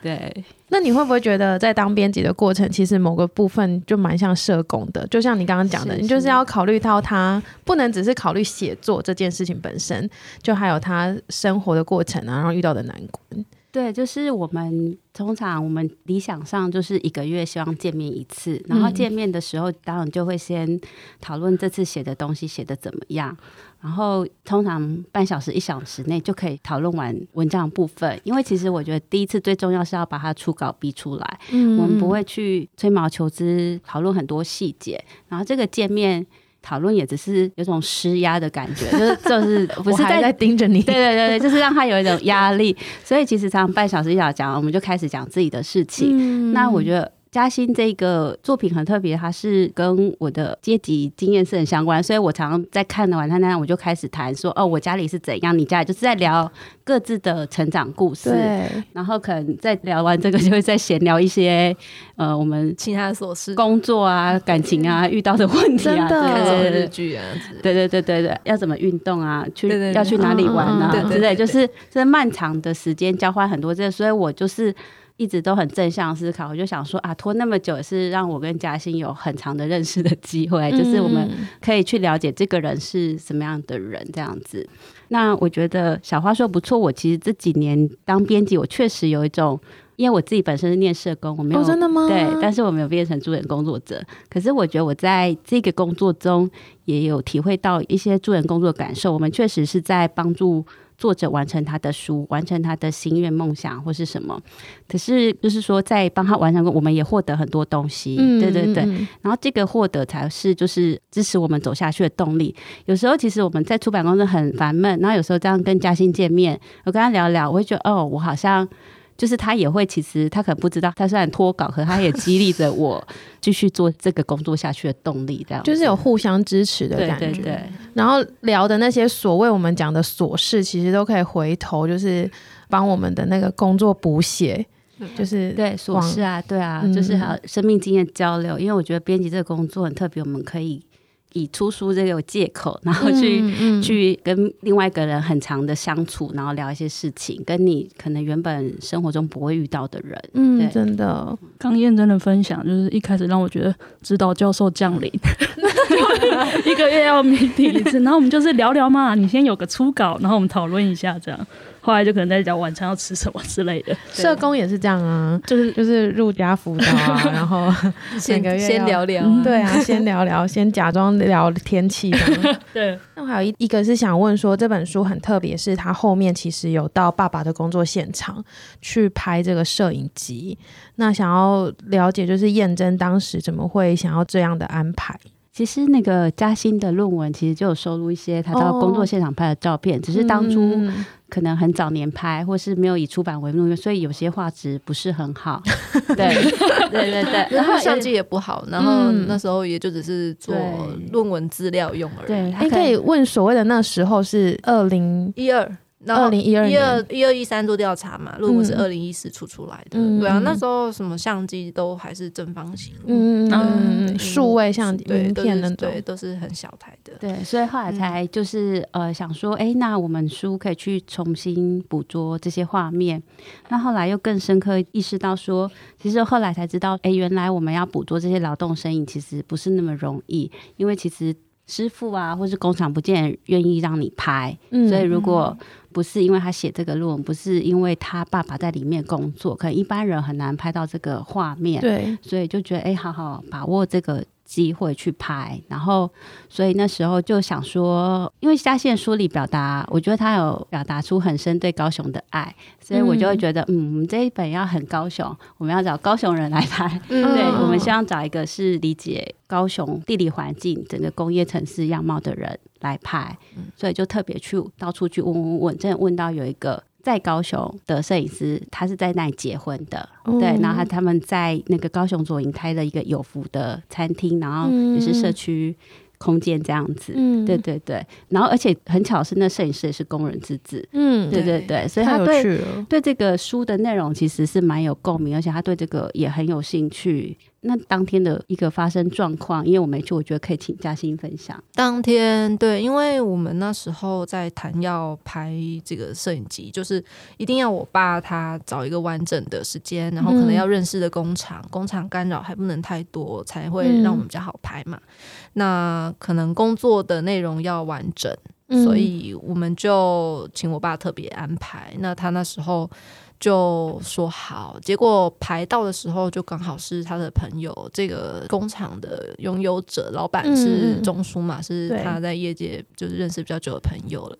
对，那你会不会觉得在当编辑的过程，其实某个部分就蛮像社工的？就像你刚刚讲的，是是你就是要考虑到他不能只是考虑写作这件事情本身，就还有他生活的过程啊，然后遇到的难关。对，就是我们通常我们理想上就是一个月希望见面一次，然后见面的时候当然就会先讨论这次写的东西写的怎么样，然后通常半小时一小时内就可以讨论完文章部分，因为其实我觉得第一次最重要是要把它初稿逼出来，嗯，我们不会去吹毛求疵讨论很多细节，然后这个见面。讨论也只是有种施压的感觉，就是就是 不是在在盯着你，对对对对，就是让他有一种压力，所以其实常半小时一小时讲，我们就开始讲自己的事情。嗯、那我觉得。嘉欣这个作品很特别，它是跟我的阶级经验是很相关，所以我常常在看的晚餐那样，我就开始谈说，哦，我家里是怎样，你家里就是在聊各自的成长故事，对。然后可能在聊完这个，就会再闲聊一些呃，我们其他的琐事，工作啊、感情啊、遇到的问题啊，看什么日剧啊，对对对对对，要怎么运动啊，去对对对要去哪里玩啊之类，就是这漫长的时间交换很多这个，所以我就是。一直都很正向思考，我就想说啊，拖那么久是让我跟嘉欣有很长的认识的机会，嗯、就是我们可以去了解这个人是什么样的人，这样子。那我觉得小花说不错，我其实这几年当编辑，我确实有一种，因为我自己本身是念社工，我没有、哦、真的吗？对，但是我没有变成助人工作者。可是我觉得我在这个工作中也有体会到一些助人工作的感受，我们确实是在帮助。作者完成他的书，完成他的心愿梦想或是什么。可是就是说，在帮他完成过，我们也获得很多东西。嗯、对对对。然后这个获得才是就是支持我们走下去的动力。有时候其实我们在出版公司很烦闷，然后有时候这样跟嘉欣见面，我跟他聊聊，我会觉得哦，我好像。就是他也会，其实他可能不知道，他虽然脱稿，可他也激励着我继续做这个工作下去的动力，这样就是有互相支持的感觉。对对对。然后聊的那些所谓我们讲的琐事，其实都可以回头，就是帮我们的那个工作补写，就是对琐事啊，对啊，就是还有生命经验交流。因为我觉得编辑这个工作很特别，我们可以。以出书这个借口，然后去、嗯嗯、去跟另外一个人很长的相处，然后聊一些事情，跟你可能原本生活中不会遇到的人。嗯，真的，刚验真的分享，就是一开始让我觉得指导教授降临，一个月要 meeting 一次，然后我们就是聊聊嘛，你先有个初稿，然后我们讨论一下这样。后来就可能在讲晚餐要吃什么之类的，社工也是这样啊，就是就是入家辅导啊，然后先先聊聊，对啊，先聊聊，先假装聊天气。对，那我还有一一个是想问说，这本书很特别，是他后面其实有到爸爸的工作现场去拍这个摄影集，那想要了解就是验证当时怎么会想要这样的安排？其实那个嘉欣的论文其实就有收录一些他到工作现场拍的照片，哦、只是当初可能很早年拍，或是没有以出版为目的，所以有些画质不是很好。对对对对，然后相机也不好，然后那时候也就只是做论文资料用而已。对，你可以问所谓的那时候是二零一二。二零一二、一二、一二、一三做调查嘛，如果是二零一四出出来的。嗯、对啊，那时候什么相机都还是正方形，嗯嗯，数位相机、名片的，对，都是很小台的。对，所以后来才就是、嗯、呃想说，哎、欸，那我们书可以去重新捕捉这些画面。那后来又更深刻意识到说，其实后来才知道，哎、欸，原来我们要捕捉这些劳动身影，其实不是那么容易，因为其实师傅啊，或是工厂不见愿意让你拍。嗯、所以如果不是因为他写这个论文，不是因为他爸爸在里面工作，可能一般人很难拍到这个画面。对，所以就觉得哎，好好把握这个机会去拍。然后，所以那时候就想说，因为嘉欣书里表达，我觉得他有表达出很深对高雄的爱，所以我就会觉得，嗯，嗯，我们这一本要很高雄，我们要找高雄人来拍。嗯、对，我们希望找一个是理解高雄地理环境、整个工业城市样貌的人。来拍，所以就特别去到处去问问问，真的问到有一个在高雄的摄影师，他是在那里结婚的，嗯、对，然后他他们在那个高雄左营开了一个有福的餐厅，然后也是社区空间这样子，嗯、对对对，然后而且很巧是那摄影师也是工人之子，嗯，对对对，所以他对对这个书的内容其实是蛮有共鸣，而且他对这个也很有兴趣。那当天的一个发生状况，因为我没去，我觉得可以请嘉欣分享。当天对，因为我们那时候在谈要拍这个摄影集，就是一定要我爸他找一个完整的时间，然后可能要认识的工厂，嗯、工厂干扰还不能太多，才会让我们比较好拍嘛。嗯、那可能工作的内容要完整，嗯、所以我们就请我爸特别安排。那他那时候。就说好，结果排到的时候就刚好是他的朋友，这个工厂的拥有者老板是钟叔嘛，嗯、是他在业界就是认识比较久的朋友了。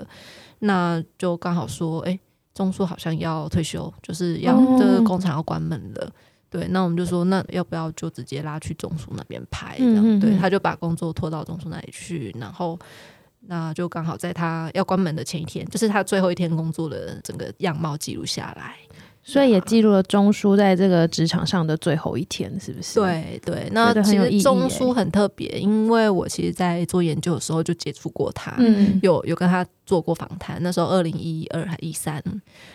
那就刚好说，哎、欸，钟叔好像要退休，就是要这个工厂要关门了。嗯、对，那我们就说，那要不要就直接拉去钟书那边拍？这样、嗯、对，他就把工作拖到钟书那里去，然后。那就刚好在他要关门的前一天，就是他最后一天工作的整个样貌记录下来，所以也记录了钟书在这个职场上的最后一天，是不是？对对，那其实钟书很特别，因为我其实，在做研究的时候就接触过他，嗯，有有跟他做过访谈，那时候二零一二还一三，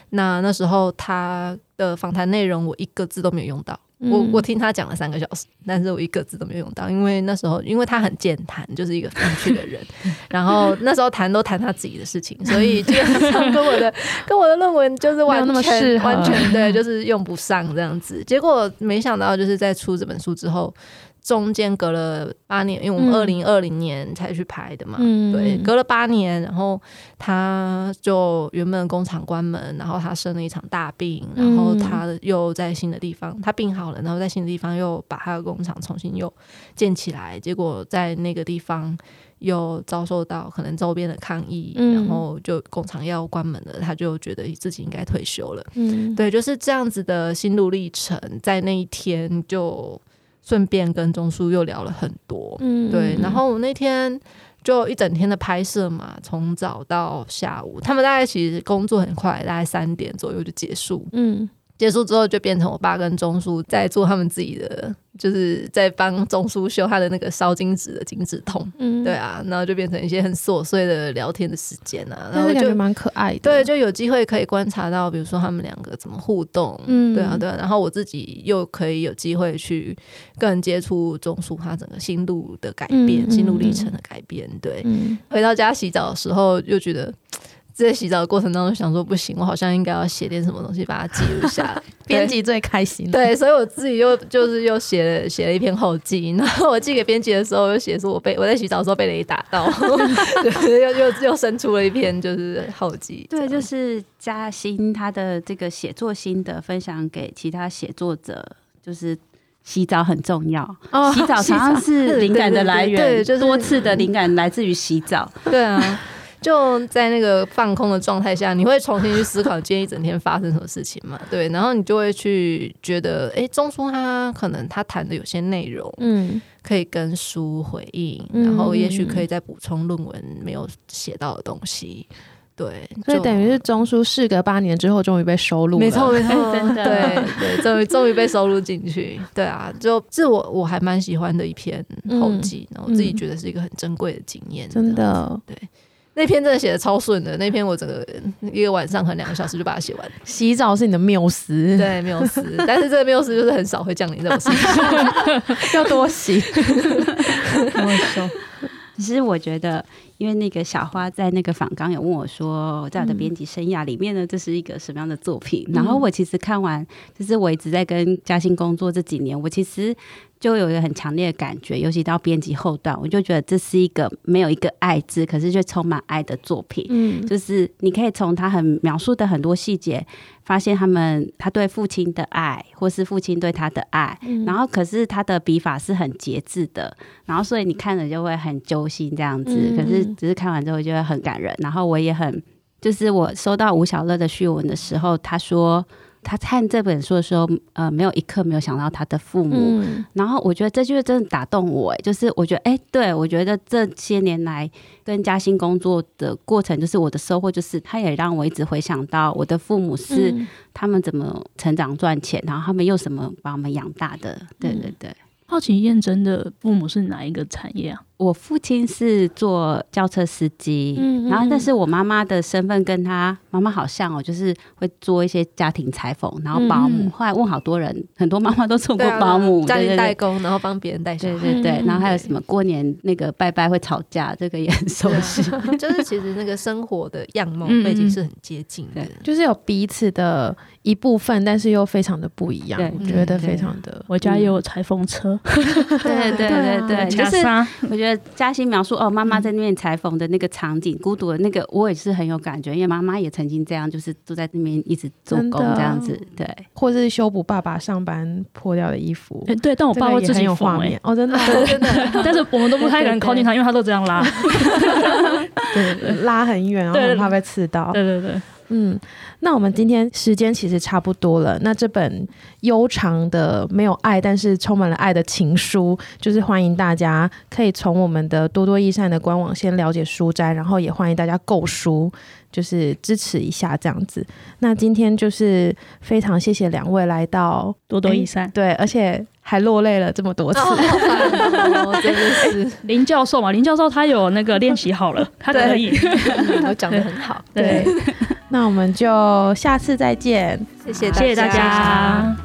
那那时候他的访谈内容我一个字都没有用到。我我听他讲了三个小时，但是我一个字都没有用到，因为那时候因为他很健谈，就是一个风趣的人，然后那时候谈都谈他自己的事情，所以基本上跟我的 跟我的论文就是完全完 全对，就是用不上这样子。结果没想到就是在出这本书之后，中间隔了八年，因为我们二零二零年才去拍的嘛，嗯、对，隔了八年，然后他就原本工厂关门，然后他生了一场大病，然后他又在新的地方，他病好了，然后在新的地方又把他的工厂重新又建起来，结果在那个地方又遭受到可能周边的抗议，嗯、然后就工厂要关门了，他就觉得自己应该退休了，嗯，对，就是这样子的心路历程，在那一天就。顺便跟钟叔又聊了很多，嗯，对，然后我那天就一整天的拍摄嘛，从早到下午，他们大概其实工作很快，大概三点左右就结束，嗯。结束之后，就变成我爸跟钟叔在做他们自己的，就是在帮钟叔修他的那个烧金纸的金纸筒。嗯，对啊，然后就变成一些很琐碎的聊天的时间啊，然后就蛮可爱的。对，就有机会可以观察到，比如说他们两个怎么互动。嗯，对啊，对啊。然后我自己又可以有机会去更接触钟叔他整个心路的改变、嗯、心路历程的改变。对，嗯、回到家洗澡的时候，又觉得。在洗澡的过程当中，想说不行，我好像应该要写点什么东西把它记录下来。编辑最开心，对，所以我自己又就是又写了写了一篇后记。然后我寄给编辑的时候，又写说我被我在洗澡的时候被雷打到，又又又生出了一篇就是后记。对，就是嘉欣他的这个写作心得分享给其他写作者，就是洗澡很重要，哦、洗澡常常是灵感的来源，对，就是多次的灵感来自于洗澡，对啊。就在那个放空的状态下，你会重新去思考今天一整天发生什么事情嘛？对，然后你就会去觉得，哎，钟书他可能他谈的有些内容，嗯，可以跟书回应，嗯、然后也许可以再补充论文没有写到的东西。对，所以等于是中书事隔八年之后终于被收录了，没错没错，真的 对 对，终于终于被收录进去。对啊，就这我我还蛮喜欢的一篇后记，嗯、然后我自己觉得是一个很珍贵的经验，真的对。那篇真的写的超顺的，那篇我整个一个晚上可能两个小时就把它写完。洗澡是你的缪斯，对缪斯，但是这个缪斯就是很少会降临在我身上，要多洗。其实我觉得，因为那个小花在那个访刚有问我说，在我的编辑生涯里面呢，这是一个什么样的作品？嗯、然后我其实看完，就是我一直在跟嘉兴工作这几年，我其实。就有一个很强烈的感觉，尤其到编辑后段，我就觉得这是一个没有一个爱字，可是却充满爱的作品。嗯，就是你可以从他很描述的很多细节，发现他们他对父亲的爱，或是父亲对他的爱。嗯，然后可是他的笔法是很节制的，然后所以你看着就会很揪心这样子。嗯，可是只是看完之后就会很感人。然后我也很，就是我收到吴小乐的序文的时候，他说。他看这本书的时候，呃，没有一刻没有想到他的父母。嗯、然后我觉得这句真的打动我，就是我觉得，哎，对我觉得这些年来跟嘉兴工作的过程，就是我的收获，就是他也让我一直回想到我的父母是他们怎么成长赚钱，然后他们又什么把我们养大的。对对对。好奇验真的父母是哪一个产业啊？我父亲是做轿车司机，嗯嗯，然后但是我妈妈的身份跟他妈妈好像哦，就是会做一些家庭裁缝，然后保姆。后来问好多人，很多妈妈都做过保姆，家庭代工，然后帮别人带小孩。对对对，然后还有什么过年那个拜拜会吵架，这个也很熟悉。就是其实那个生活的样貌背景是很接近的，就是有彼此的一部分，但是又非常的不一样。我觉得非常的，我家也有裁缝车。对对对对，就是我觉得。嘉欣描述哦，妈妈在那边裁缝的那个场景，嗯、孤独的那个，我也是很有感觉，因为妈妈也曾经这样，就是坐在那边一直做工这样子，对，或者是修补爸爸上班破掉的衣服，欸、对，但我爸会自己有画面。哦，真的，真的，但是我们都不太敢靠近他，因为他都这样拉，对，拉很远，然后很怕被刺到，对对对。嗯，那我们今天时间其实差不多了。那这本悠长的没有爱，但是充满了爱的情书，就是欢迎大家可以从我们的多多益善的官网先了解书斋，然后也欢迎大家购书，就是支持一下这样子。那今天就是非常谢谢两位来到多多益善，对，而且还落泪了这么多次，哦、真的是林教授嘛？林教授他有那个练习好了，他可以，我讲得很好，对。对那我们就下次再见，谢谢，谢谢大家。